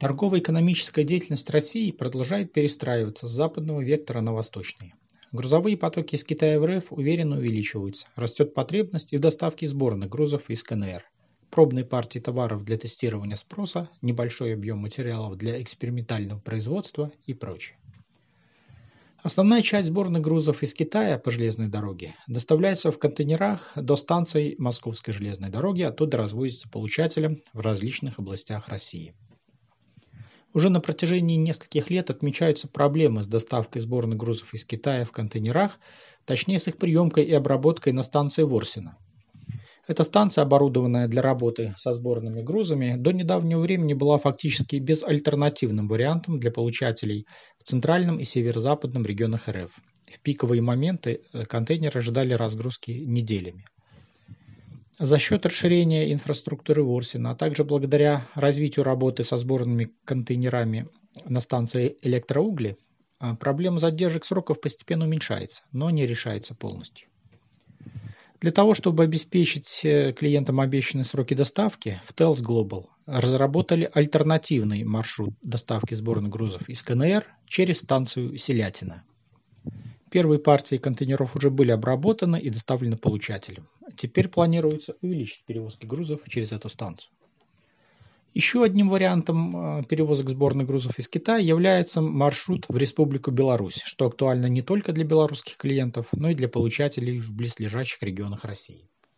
Торгово-экономическая деятельность России продолжает перестраиваться с западного вектора на восточный. Грузовые потоки из Китая в РФ уверенно увеличиваются, растет потребность и в доставке сборных грузов из КНР. Пробные партии товаров для тестирования спроса, небольшой объем материалов для экспериментального производства и прочее. Основная часть сборных грузов из Китая по железной дороге доставляется в контейнерах до станций Московской железной дороги, оттуда развозится получателям в различных областях России. Уже на протяжении нескольких лет отмечаются проблемы с доставкой сборных грузов из Китая в контейнерах, точнее с их приемкой и обработкой на станции Ворсина. Эта станция, оборудованная для работы со сборными грузами, до недавнего времени была фактически безальтернативным вариантом для получателей в центральном и северо-западном регионах РФ. В пиковые моменты э, контейнеры ожидали разгрузки неделями. За счет расширения инфраструктуры Ворсина, а также благодаря развитию работы со сборными контейнерами на станции электроугли, а, проблема задержек сроков постепенно уменьшается, но не решается полностью. Для того, чтобы обеспечить э, клиентам обещанные сроки доставки, в Tels Global разработали альтернативный маршрут доставки сборных грузов из КНР через станцию Селятина. Первые партии контейнеров уже были обработаны и доставлены получателям. Теперь планируется увеличить перевозки грузов через эту станцию. Еще одним вариантом э, перевозок сборных грузов из Китая является маршрут в Республику Беларусь, что актуально не только для белорусских клиентов, но и для получателей в близлежащих регионах России.